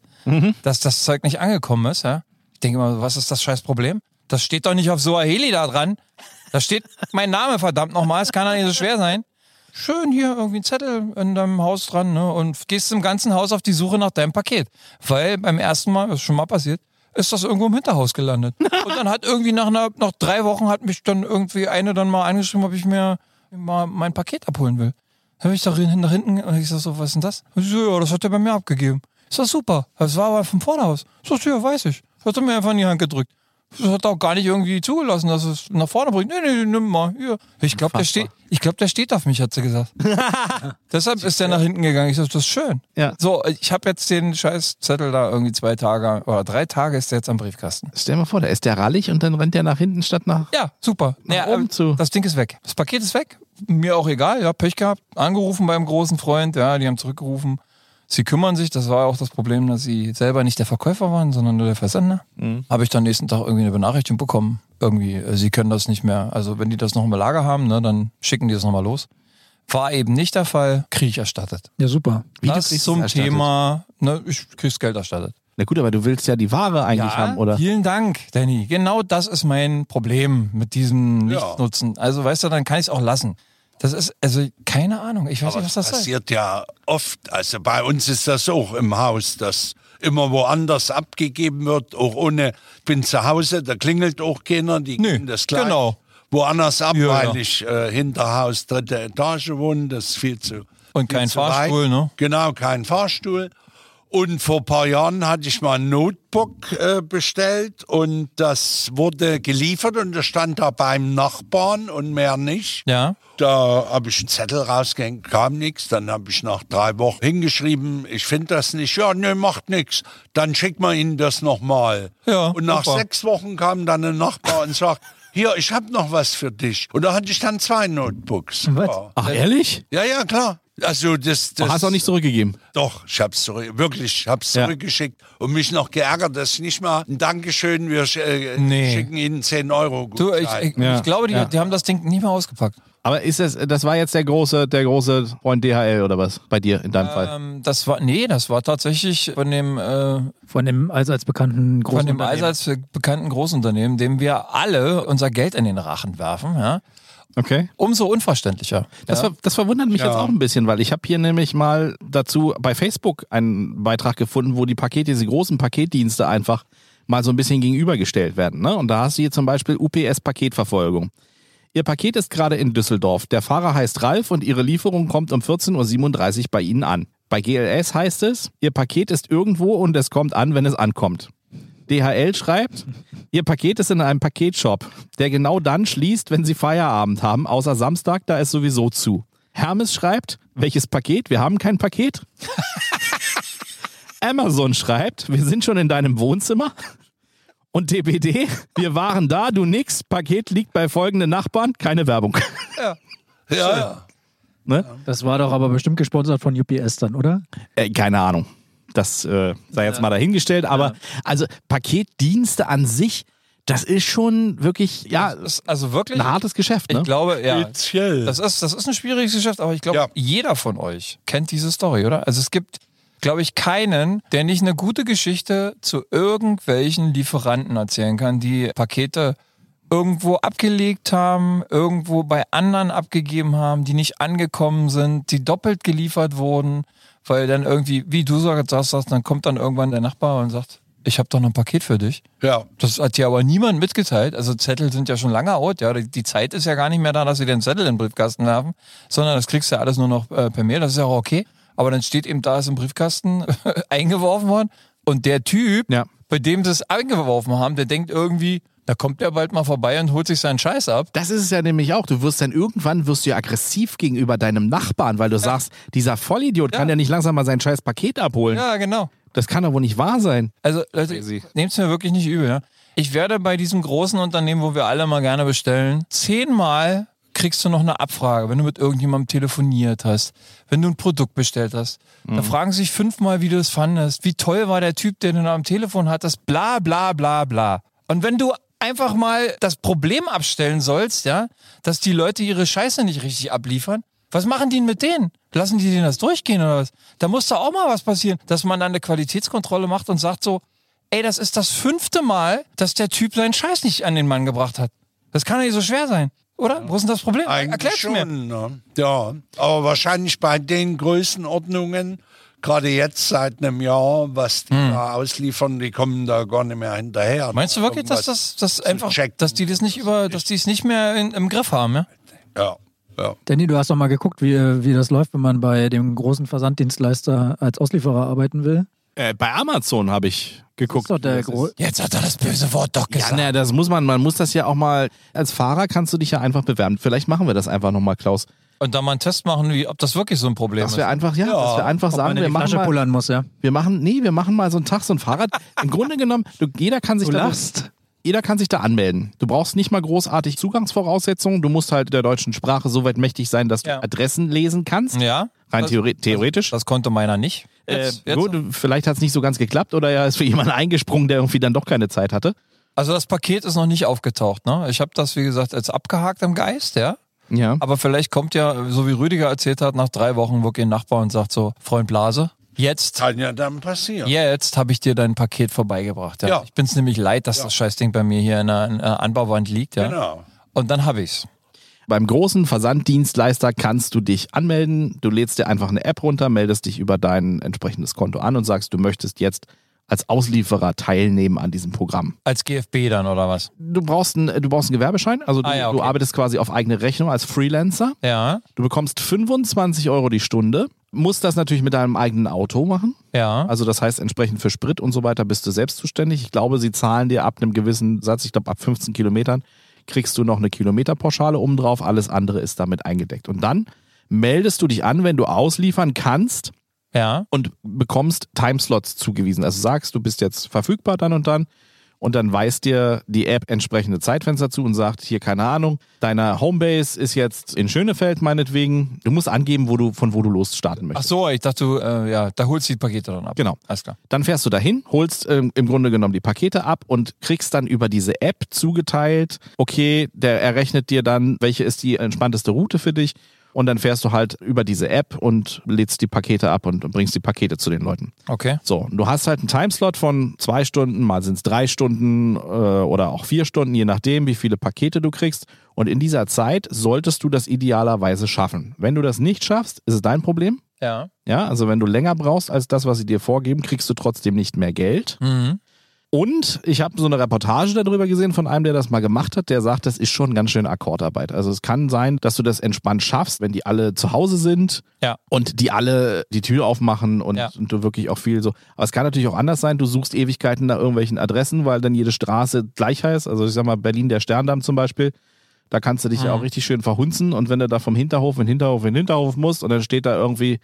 dass das Zeug nicht angekommen ist. Ja? Ich denke mal, was ist das scheiß Problem? Das steht doch nicht auf Soaheli da dran. Da steht mein Name, verdammt nochmal, es kann doch nicht so schwer sein. Schön hier irgendwie ein Zettel in deinem Haus dran ne? und gehst im ganzen Haus auf die Suche nach deinem Paket. Weil beim ersten Mal, das ist schon mal passiert, ist das irgendwo im Hinterhaus gelandet. Und dann hat irgendwie nach, einer, nach drei Wochen hat mich dann irgendwie eine dann mal angeschrieben, ob ich mir mal mein Paket abholen will. Da habe ich da nach hinten und ich sag so, was ist denn das? Ich so, ja, das hat er bei mir abgegeben. Ist das super. Das war aber vom Vorderhaus. Ich so, ja, weiß ich. Hat er mir einfach in die Hand gedrückt. Das hat auch gar nicht irgendwie zugelassen, dass es nach vorne bringt. Nee, nee, nimm mal. Hier. Ich glaube, der steht, ich glaube, der steht auf mich, hat sie gesagt. Deshalb ist der nach hinten gegangen. Ich sag, das ist schön. Ja. So, ich habe jetzt den scheiß Zettel da irgendwie zwei Tage oder drei Tage ist der jetzt am Briefkasten. Stell dir mal vor, da ist der rallig und dann rennt der nach hinten statt nach. Ja, super. Naja, oben ähm, zu. Das Ding ist weg. Das Paket ist weg. Mir auch egal. Ja, Pech gehabt. Angerufen beim großen Freund. Ja, die haben zurückgerufen. Sie kümmern sich. Das war auch das Problem, dass sie selber nicht der Verkäufer waren, sondern nur der Versender. Habe ich dann nächsten Tag irgendwie eine Benachrichtigung bekommen. Irgendwie, äh, sie können das nicht mehr. Also wenn die das noch im Lager haben, ne, dann schicken die das nochmal los. War eben nicht der Fall. Kriege ich erstattet. Ja, super. Wie, das kriegst zum erstattet? Thema, ne, ich krieg's Geld erstattet. Na gut, aber du willst ja die Ware eigentlich haben, oder? Vielen Dank, Danny. Genau das ist mein Problem mit diesem Ja. Nichtnutzen. Also weißt du, dann kann ich es auch lassen. Das ist, also keine Ahnung, ich weiß Aber nicht, was das ist. passiert ja oft. Also bei uns ist das auch im Haus, dass immer woanders abgegeben wird, auch ohne, ich bin zu Hause, da klingelt auch keiner, die Nee, geben das gleich. genau. Woanders ab, Ja, weil ja. ich äh, hinter Haus dritte Etage wohne, das ist viel zu. Und viel kein zu weit. Fahrstuhl, ne? Genau, kein Fahrstuhl. Und vor ein paar Jahren hatte ich mal ein Notebook äh, bestellt und das wurde geliefert und das stand da beim Nachbarn und mehr nicht. Ja. Da habe ich einen Zettel rausgehängt, kam nichts. Dann habe ich nach drei Wochen hingeschrieben, ich finde das nicht. Ja, nee, macht nichts. Dann schickt man Ihnen das nochmal. Ja, und nach super. sechs Wochen kam dann ein Nachbar und sagt, hier, ich habe noch was für dich. Und da hatte ich dann zwei Notebooks. Was? Ach, ehrlich? ja, ja, klar. Also das, Du das hast auch nicht zurückgegeben. doch, ich hab's zurück, wirklich, ich hab's Ja. zurückgeschickt und mich noch geärgert, dass ich nicht mal ein Dankeschön, wir äh, Nee. schicken Ihnen 10 Euro. Du, ich, ich, Ja. ich glaube, die, Ja. die haben das Ding nicht mehr ausgepackt. Aber ist das, das war jetzt der große, der große Freund DHL oder was? Bei dir in deinem Fall? Ähm, das war, nee, das war tatsächlich von dem, äh, Von dem allseits bekannten großen von dem allseits bekannten Großunternehmen, dem wir alle unser Geld in den Rachen werfen, ja. Okay. Umso unverständlicher. Das, ja. ver das verwundert mich Ja. jetzt auch ein bisschen, weil ich habe hier nämlich mal dazu bei Facebook einen Beitrag gefunden, wo die Pakete, diese großen Paketdienste einfach mal so ein bisschen gegenübergestellt werden. Ne? Und da hast du hier zum Beispiel UPS Paketverfolgung. Ihr Paket ist gerade in Düsseldorf. Der Fahrer heißt Ralf und Ihre Lieferung kommt um 14.37 Uhr bei Ihnen an. Bei GLS heißt es, Ihr Paket ist irgendwo und es kommt an, wenn es ankommt. DHL schreibt, Ihr Paket ist in einem Paketshop, der genau dann schließt, wenn Sie Feierabend haben, außer Samstag, da ist sowieso zu. Hermes schreibt, welches Paket? Wir haben kein Paket. Amazon schreibt, wir sind schon in deinem Wohnzimmer. Und DPD, wir waren da, du nix, Paket liegt bei folgenden Nachbarn, keine Werbung. Ja, ja. Ne? Das war doch aber bestimmt gesponsert von UPS dann, oder? Äh, keine Ahnung. Das äh, sei jetzt mal dahingestellt. Aber also Paketdienste an sich, das ist schon wirklich, ja, also wirklich, ein hartes Geschäft. Ne? ich glaube, ja. Speziell. Das ist, das ist ein schwieriges Geschäft, aber ich glaube, Ja. jeder von euch kennt diese Story, oder? Also es gibt, glaube ich, keinen, der nicht eine gute Geschichte zu irgendwelchen Lieferanten erzählen kann, die Pakete irgendwo abgelegt haben, irgendwo bei anderen abgegeben haben, die nicht angekommen sind, die doppelt geliefert wurden, weil dann irgendwie, wie du sagst, sagst dann kommt dann irgendwann der Nachbar und sagt, ich habe doch noch ein Paket für dich. ja. Das hat dir aber niemand mitgeteilt. Also Zettel sind ja schon lange out. Ja, die Zeit ist ja gar nicht mehr da, dass sie den Zettel in den Briefkasten werfen, sondern das kriegst du ja alles nur noch äh, per Mail. Das ist ja auch okay. Aber dann steht eben da, ist im Briefkasten eingeworfen worden. Und der Typ, Ja. Bei dem sie es eingeworfen haben, der denkt irgendwie, da kommt der bald mal vorbei und holt sich seinen Scheiß ab. Das ist es ja nämlich auch. Du wirst dann irgendwann wirst du ja aggressiv gegenüber deinem Nachbarn, weil du sagst, dieser Vollidiot kann ja nicht langsam mal sein scheiß Paket abholen. Ja, genau. Das kann doch wohl nicht wahr sein. Also Leute, Crazy. nehmt's mir wirklich nicht übel. Ja? Ich werde bei diesem großen Unternehmen, wo wir alle mal gerne bestellen, zehnmal kriegst du noch eine Abfrage, wenn du mit irgendjemandem telefoniert hast, wenn du ein Produkt bestellt hast. Da fragen sie sich fünfmal, wie du es fandest, wie toll war der Typ, den du da am Telefon hattest, bla bla bla bla. Und wenn du einfach mal das Problem abstellen sollst, ja, dass die Leute ihre Scheiße nicht richtig abliefern, was machen die denn mit denen? Lassen die denen das durchgehen oder was? Da muss doch auch mal was passieren, dass man dann eine Qualitätskontrolle macht und sagt so, ey, das ist das fünfte Mal, dass der Typ seinen Scheiß nicht an den Mann gebracht hat. Das kann doch nicht so schwer sein, oder? Wo ist denn das Problem? Eigentlich Erklär's mir. schon. Ne? Ja, aber wahrscheinlich bei den Größenordnungen, gerade jetzt seit einem Jahr, was die da ausliefern, die kommen da gar nicht mehr hinterher. Hm. Meinst du wirklich, dass das, das einfach, checken. dass die das nicht über, dass die es nicht mehr in, im Griff haben, ja? Ja, ja. Danny, du hast doch mal geguckt, wie, wie das läuft, wenn man bei dem großen Versanddienstleister als Auslieferer arbeiten will. Äh, bei Amazon habe ich geguckt. ist doch der wie das Gro- ist. Jetzt hat er das böse Wort doch Ja, gesagt. naja, das muss man, man muss das ja auch mal, als Fahrer kannst du dich ja einfach bewerben. Vielleicht machen wir das einfach nochmal, Klaus. Und dann mal einen Test machen, wie, ob das wirklich so ein Problem Dass ist. wir einfach, ja, dass wir einfach sagen, wir die machen Flasche mal, pullern muss, ja. wir machen, nee, wir machen mal so einen Tag, so ein Fahrrad. Im Grunde genommen, du, jeder kann sich Du da, lachst. jeder kann sich da anmelden. Du brauchst nicht mal großartig Zugangsvoraussetzungen. Du musst halt der deutschen Sprache so weit mächtig sein, dass du Ja. Adressen lesen kannst. ja? Rein Das- theore theoretisch. Das konnte meiner nicht. Jetzt, äh, jetzt. gut, vielleicht hat es nicht so ganz geklappt oder er ist für jemanden eingesprungen, der irgendwie dann doch keine Zeit hatte. Also das Paket ist noch nicht aufgetaucht. Ne? Ich habe das, wie gesagt, jetzt abgehakt im Geist, ja. Ja. Aber vielleicht kommt ja, so wie Rüdiger erzählt hat, nach drei Wochen wirklich ein Nachbar und sagt so, Freund Blase, jetzt, Kann ja dann passieren. jetzt habe ich dir dein Paket vorbeigebracht. Ja. Ja. Ich bin's nämlich leid, dass das Scheißding bei mir hier in der, in der Anbauwand liegt. Ja. Genau. Und dann habe ich's. Beim großen Versanddienstleister kannst du dich anmelden. Du lädst dir einfach eine App runter, meldest dich über dein entsprechendes Konto an und sagst, du möchtest jetzt als Auslieferer teilnehmen an diesem Programm. Als GFB dann oder was? Du brauchst einen, du brauchst einen Gewerbeschein, also du, Ah ja, okay. du arbeitest quasi auf eigene Rechnung als Freelancer. Ja, Du bekommst 25 Euro die Stunde, musst das natürlich mit deinem eigenen Auto machen. ja. Also das heißt, entsprechend für Sprit und so weiter bist du selbst zuständig. Ich glaube, sie zahlen dir ab einem gewissen Satz, ich glaube ab 15 Kilometern, kriegst du noch eine Kilometerpauschale oben drauf. Alles andere ist damit eingedeckt. Und dann meldest du dich an, wenn du ausliefern kannst ja. und bekommst Timeslots zugewiesen. Also sagst, du bist jetzt verfügbar dann und dann. Und dann weist dir die App entsprechende Zeitfenster zu und sagt, hier, keine Ahnung, deine Homebase ist jetzt in Schönefeld meinetwegen. Du musst angeben, wo du, von wo du losstarten Ach möchtest. so, ich dachte, du, äh, ja, da holst du die Pakete dann ab. Genau. Alles klar. Dann fährst du dahin, holst ähm, im Grunde genommen die Pakete ab und kriegst dann über diese App zugeteilt, okay, der errechnet dir dann, welche ist die entspannteste Route für dich. Und dann fährst du halt über diese App und lädst die Pakete ab und bringst die Pakete zu den Leuten. Okay. So, und du hast halt einen Timeslot von zwei Stunden, mal sind es drei Stunden äh, oder auch vier Stunden, je nachdem, wie viele Pakete du kriegst. Und in dieser Zeit solltest du das idealerweise schaffen. Wenn du das nicht schaffst, ist es dein Problem. Ja. Ja, also wenn du länger brauchst als das, was sie dir vorgeben, kriegst du trotzdem nicht mehr Geld. Mhm. Und ich habe so eine Reportage darüber gesehen von einem, der das mal gemacht hat, der sagt, das ist schon ganz schön Akkordarbeit. Also es kann sein, dass du das entspannt schaffst, wenn die alle zu Hause sind Ja. und die alle die Tür aufmachen und, Ja. und du wirklich auch viel so. Aber es kann natürlich auch anders sein, du suchst Ewigkeiten nach irgendwelchen Adressen, weil dann jede Straße gleich heißt. Also ich sag mal, Berlin der Sterndamm zum Beispiel. Da kannst du dich ja auch richtig schön verhunzen und wenn du da vom Hinterhof in Hinterhof in Hinterhof musst und dann steht da irgendwie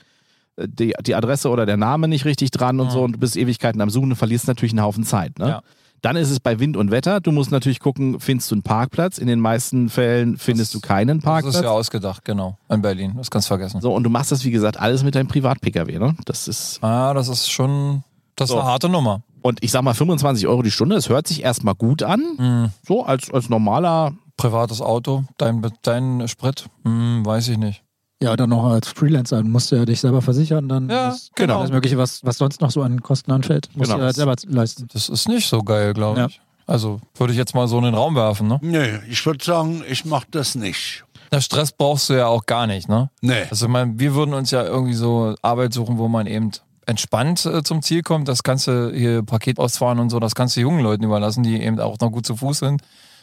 die, die Adresse oder der Name nicht richtig dran und so und du bist Ewigkeiten am Suchen, du verlierst natürlich einen Haufen Zeit. Ne? Ja. Dann ist es bei Wind und Wetter. Du musst natürlich gucken, findest du einen Parkplatz? In den meisten Fällen findest du keinen Das Parkplatz. ist ja ausgedacht, genau. In Berlin. Das kannst du vergessen. so, und du machst das, wie gesagt, alles mit deinem Privat-Pkw. Ne? Das ist, Ah, das ist schon, das ist So. eine harte Nummer. und ich sag mal, 25 Euro die Stunde, das hört sich erstmal gut an. Mhm. So, als, als normaler. Privates Auto, dein, dein Sprit, hm, weiß ich nicht. Ja, dann noch als Freelancer, du musst ja dich selber versichern, dann Ja, das, genau. alles Mögliche, was, was sonst noch so an Kosten anfällt, musst Genau. du halt selber leisten. Das ist nicht so geil, glaube Ja. ich. Also würde ich jetzt mal so in den Raum werfen, ne? Nö, ich würde sagen, ich mache das nicht. Der Stress brauchst du ja auch gar nicht, ne? Nee. Also ich meine, wir würden uns ja irgendwie so Arbeit suchen, wo man eben entspannt äh, zum Ziel kommt. Das kannst du hier Paket ausfahren und so, das kannst du jungen Leuten überlassen, die eben auch noch gut zu Fuß sind.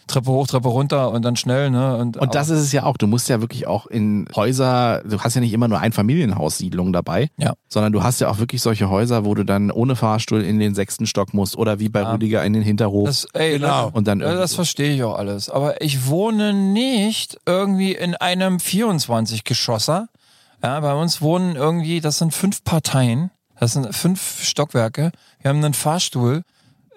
Treppe hoch, Treppe runter und dann schnell, ne? Und, Und das ist es ja auch. Du musst ja wirklich auch in Häuser, du hast ja nicht immer nur Einfamilienhaussiedlungen dabei, Ja. sondern du hast ja auch wirklich solche Häuser, wo du dann ohne Fahrstuhl in den sechsten Stock musst oder wie bei Ja. Rüdiger in den Hinterhof. Das, ey, Genau. Und dann ja, das verstehe ich auch alles. Aber ich wohne nicht irgendwie in einem 24-Geschosser. Ja, bei uns wohnen irgendwie, das sind fünf Parteien, das sind fünf Stockwerke. Wir haben einen Fahrstuhl.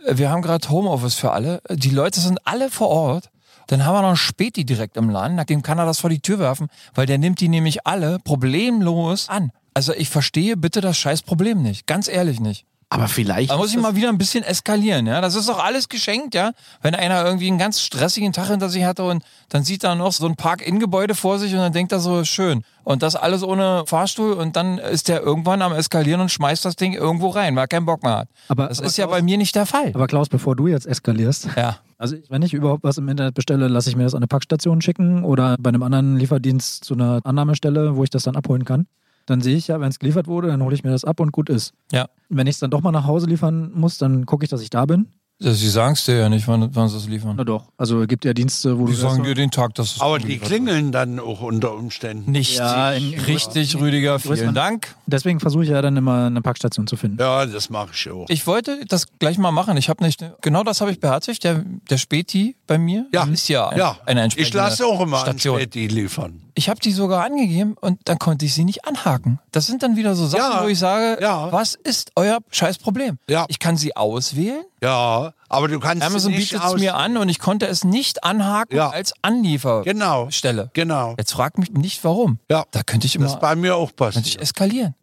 Wir haben gerade Homeoffice für alle. Die Leute sind alle vor Ort. Dann haben wir noch einen Späti direkt im Laden. Dem kann er das vor die Tür werfen, weil der nimmt die nämlich alle problemlos an. Also ich verstehe bitte das scheiß Problem nicht. Ganz ehrlich nicht. Aber vielleicht. Da muss ich mal wieder ein bisschen eskalieren, ja. Das ist doch alles geschenkt, ja. Wenn einer irgendwie einen ganz stressigen Tag hinter sich hatte und dann sieht er noch so ein Park-In-Gebäude vor sich und dann denkt er so, schön. Und das alles ohne Fahrstuhl und dann ist der irgendwann am Eskalieren und schmeißt das Ding irgendwo rein, weil er keinen Bock mehr hat. Aber- das aber ist ja Klaus- bei mir nicht der Fall. Aber Klaus, bevor du jetzt eskalierst, Ja. also wenn ich überhaupt was im Internet bestelle, lasse ich mir das an eine Packstation schicken oder bei einem anderen Lieferdienst zu einer Annahmestelle, wo ich das dann abholen kann. Dann sehe ich ja, wenn es geliefert wurde, dann hole ich mir das ab und gut ist. Ja. Wenn ich es dann doch mal nach Hause liefern muss, dann gucke ich, dass ich da bin. Sie sagen es dir ja nicht, wann, wann sie es liefern. Na doch. Also es gibt ja Dienste, wo Die du sagen das dir den Tag, dass es Aber die klingeln dann auch unter Umständen. wird. Nicht. Ja, in- Richtig, Rüdiger, vielen Dank. Deswegen versuche ich ja dann immer eine Packstation zu finden. Ja, das mache ich auch. Ich wollte das gleich mal machen. Ich habe nicht, genau das habe ich beherzigt. Der, der Späti bei mir Ja. ist ja, ein, Ja, eine entsprechende ich lasse auch immer Station. Späti liefern. Ich habe die sogar angegeben und dann konnte ich sie nicht anhaken. Das sind dann wieder so Sachen, Ja, wo ich sage, ja. was ist euer Scheißproblem? Ja. Ich kann sie auswählen. Ja, aber du kannst Amazon sie nicht bietet es mir an und ich konnte es nicht anhaken Ja. als Anlieferstelle. Genau, genau. Jetzt frag mich nicht warum. Ja. Da könnte ich Das immer ist bei mir auch könnte ich eskalieren.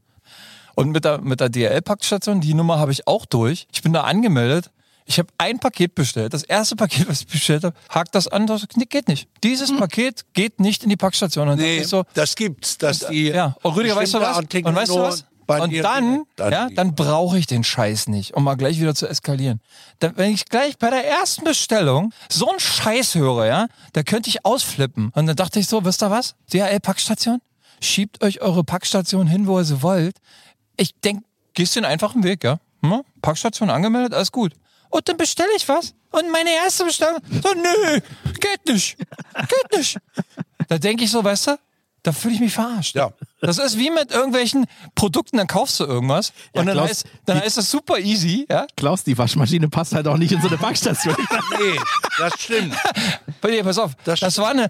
Und mit der, mit der DRL-Packstation, die Nummer habe ich auch durch. Ich bin da angemeldet. Ich habe ein Paket bestellt. Das erste Paket, was ich bestellt habe, hakt das an. Das nee, geht nicht. Dieses Paket geht nicht in die Packstation. Und dann Nee, so, das gibt's, dass die ja, und Rüdiger, weißt du was? Und weißt du was? Und dann, direkt ja, dann brauche ich den Scheiß nicht, um mal gleich wieder zu eskalieren. Dann, wenn ich gleich bei der ersten Bestellung so einen Scheiß höre, ja, da könnte ich ausflippen. Und dann dachte ich so, wisst ihr was? DHL-Packstation? Schiebt euch eure Packstation hin, wo ihr sie wollt. Ich denk, gehst den einfachen Weg, ja? Hm? Packstation angemeldet, alles gut. Und dann bestelle ich was. Und meine erste Bestellung, so, nö, geht nicht. Geht nicht. Da denke ich so, weißt du, da fühle ich mich verarscht. Ja. Das ist wie mit irgendwelchen Produkten, dann kaufst du irgendwas Ja, und dann, Klaus, heißt, dann heißt das super easy, ja? Klaus, die Waschmaschine passt halt auch nicht in so eine Packstation. Nee, das stimmt. Bei dir, pass auf, das, Das war eine,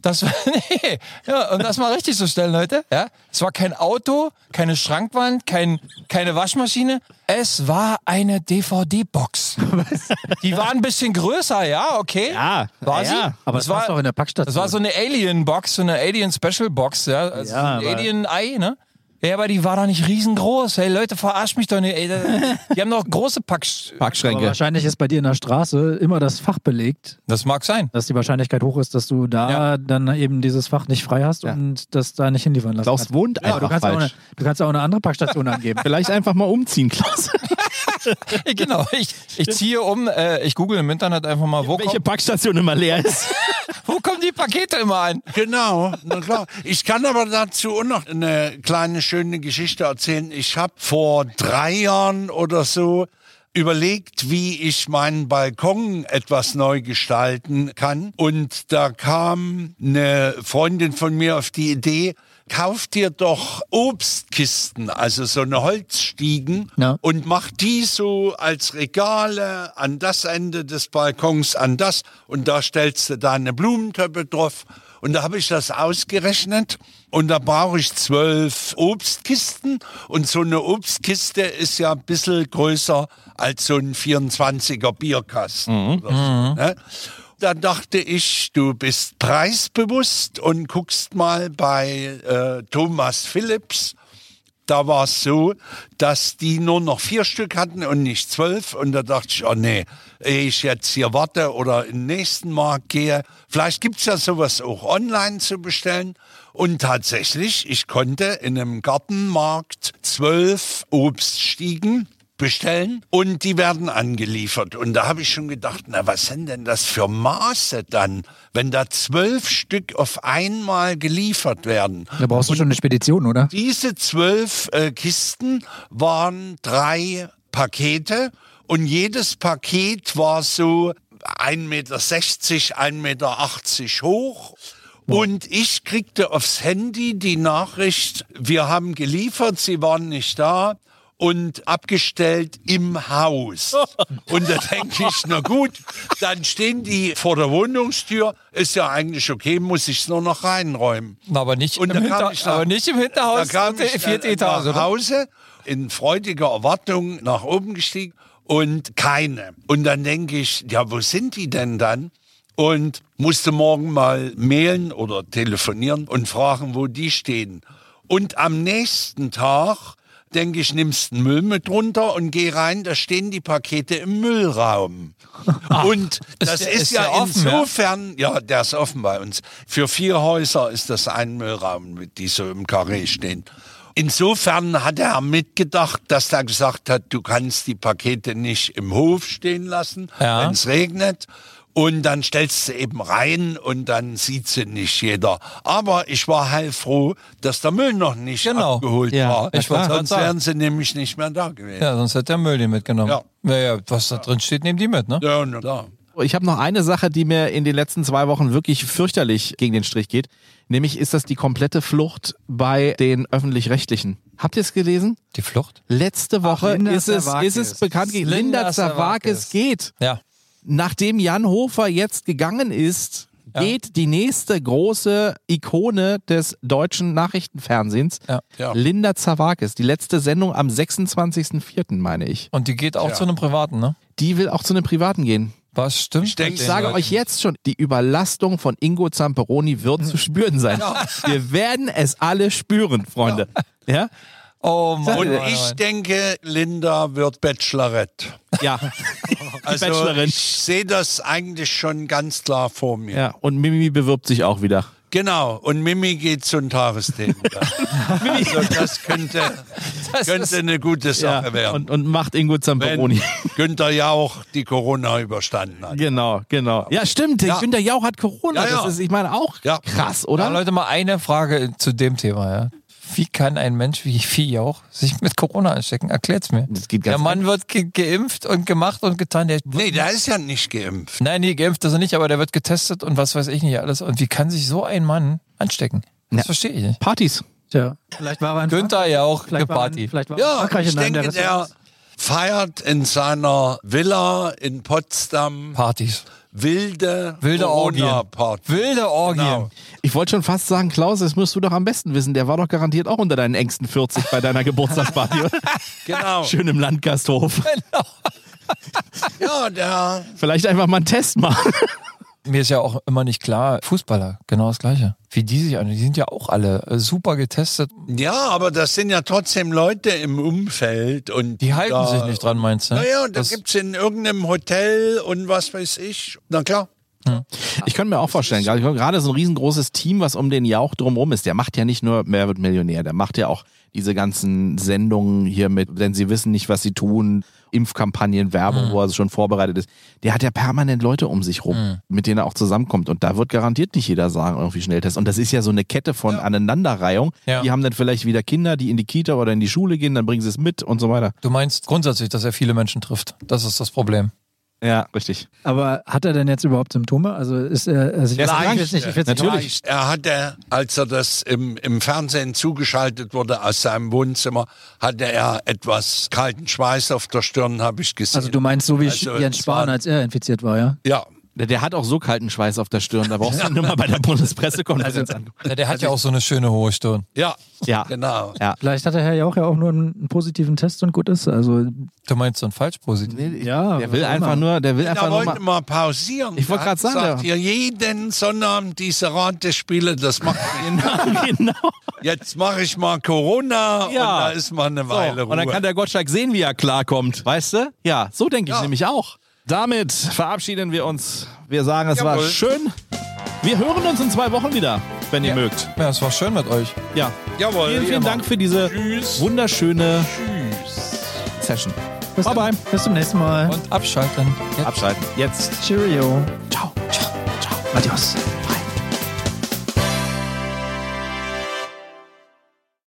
das war, nee, ja, um das mal richtig zu stellen, Leute, ja? Es war kein Auto, keine Schrankwand, kein, keine Waschmaschine, es war eine DVD-Box. Die war ein bisschen größer, ja, okay. Ja, war ja. sie? Aber das es war doch in der Packstation. Das war so eine Alien-Box, so eine Alien-Special-Box, ja. Also Ja, ein Alien-Ei, ne? Ja, aber die war doch nicht riesengroß. Hey Leute, verarscht mich doch nicht. Ey, die haben doch große Pack Aber Packschränke. wahrscheinlich ist bei dir in der Straße immer das Fach belegt, Das mag sein. dass die Wahrscheinlichkeit hoch ist, dass du da Ja. dann eben dieses Fach nicht frei hast Ja. und das da nicht hinliefern lassen Klaus kannst. wohnt Aber du einfach kannst, auch eine, falsch. du kannst auch eine andere Packstation angeben. Vielleicht einfach mal umziehen, Klaus. genau. Ich, ich ziehe um, äh, ich google im Internet einfach mal, wo, Welche kommt, Packstation immer leer ist. wo kommen die Pakete immer an? Genau, na klar. Ich kann aber dazu auch noch eine kleine schöne Geschichte erzählen. Ich habe vor drei Jahren oder so überlegt, wie ich meinen Balkon etwas neu gestalten kann. Und da kam eine Freundin von mir auf die Idee, kauf dir doch Obstkisten, also so eine Holzstiegen Ja. und mach die so als Regale an das Ende des Balkons, an das und da stellst du deine Blumentöpfe drauf. Und da habe ich das ausgerechnet und da brauche ich zwölf Obstkisten und so eine Obstkiste ist ja ein bisschen größer als so ein 24er Bierkasten. oder so, ne? Da dachte ich, du bist preisbewusst und guckst mal bei äh, Thomas Phillips da war es so, dass die nur noch vier Stück hatten und nicht zwölf. Und da dachte ich, oh nee, ehe ich jetzt hier warte oder in den nächsten Markt gehe, vielleicht gibt's ja sowas auch online zu bestellen. Und tatsächlich, ich konnte in einem Gartenmarkt zwölf Obststiegen bestellen und die werden angeliefert. Und da habe ich schon gedacht, na was sind denn das für Maße dann, wenn da zwölf Stück auf einmal geliefert werden? Da brauchst du schon eine Spedition, oder? Diese zwölf äh, Kisten waren drei Pakete und jedes Paket war so 1,60 Meter, 1,80 Meter hoch. Und ich kriegte aufs Handy die Nachricht, wir haben geliefert, sie waren nicht da und abgestellt im Haus. Und da denke ich, na gut, dann stehen die vor der Wohnungstür, ist ja eigentlich okay, muss ich es nur noch reinräumen. Aber nicht, Und im, Hinter nach- aber nicht im Hinterhaus, da kam vierte, ich vierte dann Etage, nach? Hause, in freudiger Erwartung nach oben gestiegen und keine. Und dann denke ich, ja, wo sind die denn dann? Und musste morgen mal mailen oder telefonieren und fragen, wo die stehen. Und am nächsten Tag denke ich, nimmst einen Müll mit runter und geh rein, da stehen die Pakete im Müllraum. und Ist das der- ist, ist ja offen, ja? insofern, ja? der ist offen bei uns. Für vier Häuser ist das ein Müllraum, mit die so im Karree stehen. Insofern hat er mitgedacht, dass er gesagt hat, du kannst die Pakete nicht im Hof stehen lassen, Ja. wenn es regnet. Und dann stellst du sie eben rein und dann sieht sie nicht jeder. Aber ich war heilfroh, dass der Müll noch nicht Genau. abgeholt Ja, war. ich grad Sonst wären sie nämlich nicht mehr da gewesen. Ja, sonst hätte der Müll den mitgenommen. Ja. Ja, ja, was da drin steht, nehmen die mit, ne? Ja, na, da. Ich habe noch eine Sache, die mir in den letzten zwei Wochen wirklich fürchterlich gegen den Strich geht. Nämlich ist das die komplette Flucht bei den Öffentlich-Rechtlichen. Habt ihr es gelesen? Die Flucht? Letzte Woche Linda ist, es, ist es bekannt. Linda Zerwakis. geht. Ja. Nachdem Jan Hofer jetzt gegangen ist, Ja. geht die nächste große Ikone des deutschen Nachrichtenfernsehens, Ja. Ja. Linda Zerwakis. Die letzte Sendung am 26.04. meine ich. Und die geht auch Ja. zu einem Privaten, ne? Die will auch zu einem Privaten gehen. Was stimmt? Ich Ich sage Leuten? euch jetzt schon, die Überlastung von Ingo Zamperoni wird zu spüren sein. Wir werden es alle spüren, Freunde. Ja? Oh Mann. Und ich denke, Linda wird Bachelorette. Ja. Also Bachelorin. ich sehe das eigentlich schon ganz klar vor mir. ja. Und Mimi bewirbt sich auch wieder. Genau. Und Mimi geht zu den Tagesthemen. also das könnte, Das könnte ist- eine gute Sache Ja. werden. Und, und macht Ingo Zamperoni. Günther Jauch die Corona überstanden hat. Genau, genau. Ja, stimmt. Ja. Günter Jauch hat Corona. Ja, ja. Das ist, ich meine, auch Ja. krass, Ja, oder? Leute, mal eine Frage zu dem Thema, ja. Wie kann ein Mensch wie Vieh auch sich mit Corona anstecken? Erklärt's mir. Das geht Der ganz Mann wird ge geimpft und gemacht und getan. Der Nee, der ist ja nicht geimpft. Nein, nee, geimpft ist er nicht, aber der wird getestet und was weiß ich nicht alles. Und wie kann sich so ein Mann anstecken? Das Ja. verstehe ich nicht. Partys. Tja, vielleicht war er in Günther ja auch eine Party. Vielleicht war Ja, Frankreich ich denke, der der feiert in seiner Villa in Potsdam Partys. Wilde, Wilde Orgien. Wilde Orgien. Genau. Ich wollte schon fast sagen, Klaus, das musst du doch am besten wissen. Der war doch garantiert auch unter deinen engsten 40 bei deiner Geburtstagsparty. Genau. Schön im Landgasthof. Ja, der Vielleicht einfach mal einen Test machen. Mir ist ja auch immer nicht klar, Fußballer, genau das Gleiche. Wie die sich an, die sind ja auch alle äh, super getestet. Ja, aber das sind ja trotzdem Leute im Umfeld und Die halten da, sich nicht dran, meinst du? Naja, und da Das- gibt's in irgendeinem Hotel und was weiß ich. Na klar. Ich könnte mir auch vorstellen, gerade so ein riesengroßes Team, was um den Jauch drumherum ist, der macht ja nicht nur Wer wird Millionär, der macht ja auch diese ganzen Sendungen hier mit, denn sie wissen nicht, was sie tun, Impfkampagnen, Werbung, wo er schon vorbereitet ist. Der hat ja permanent Leute um sich rum, mit denen er auch zusammenkommt. Und da wird garantiert nicht jeder sagen, irgendwie Schnelltest. Und das ist ja so eine Kette von Aneinanderreihung. Ja. Die haben dann vielleicht wieder Kinder, die in die Kita oder in die Schule gehen, dann bringen sie es mit und so weiter. Du meinst grundsätzlich, dass er viele Menschen trifft. Das ist das Problem. Ja, richtig. Aber hat er denn jetzt überhaupt Symptome? Also ist er. Also ich, Er ist weiß- ich krank. will's nicht, ich nicht Natürlich. Er hatte, als er das im, im Fernsehen zugeschaltet wurde aus seinem Wohnzimmer, hatte er etwas kalten Schweiß auf der Stirn, habe ich gesehen. Also du meinst so wie Also, Jens Spahn, als er infiziert war, ja? Ja, Der, der hat auch so kalten Schweiß auf der Stirn, da brauchst du nur mal bei der Bundespressekonferenz an. Ja, der hat ja auch so eine schöne hohe Stirn. ja, Ja. genau. Ja. Vielleicht hat der Herr Jauch ja auch nur einen, einen positiven Test und gut ist. Also Du meinst so ein Falschpositiv? ja, Der will einfach immer. nur, der will einfach nur wollte mal. mal pausieren. Ich wollte Er grad sagen, der- Hier jeden Sonnabend diese Ratespiele, das macht Genau, genau. Jetzt mache ich mal Corona Ja. und da ist mal eine Weile So, und dann Ruhe. kann der Gottschalk sehen, wie er klarkommt. Weißt du? Ja, so denke ich Ja. nämlich auch. Damit verabschieden wir uns. Wir sagen, es war Jawohl. schön. Wir hören uns in zwei Wochen wieder, wenn ihr mögt. Ja, es war schön mit euch. Ja. Jawohl. Vielen, vielen. Dank für diese Tschüss. wunderschöne Tschüss. Session. Bis, Bye, bye. bis zum nächsten Mal. Und abschalten. Jetzt. Abschalten. Jetzt. Cheerio. Ciao. Ciao. Ciao. Adios.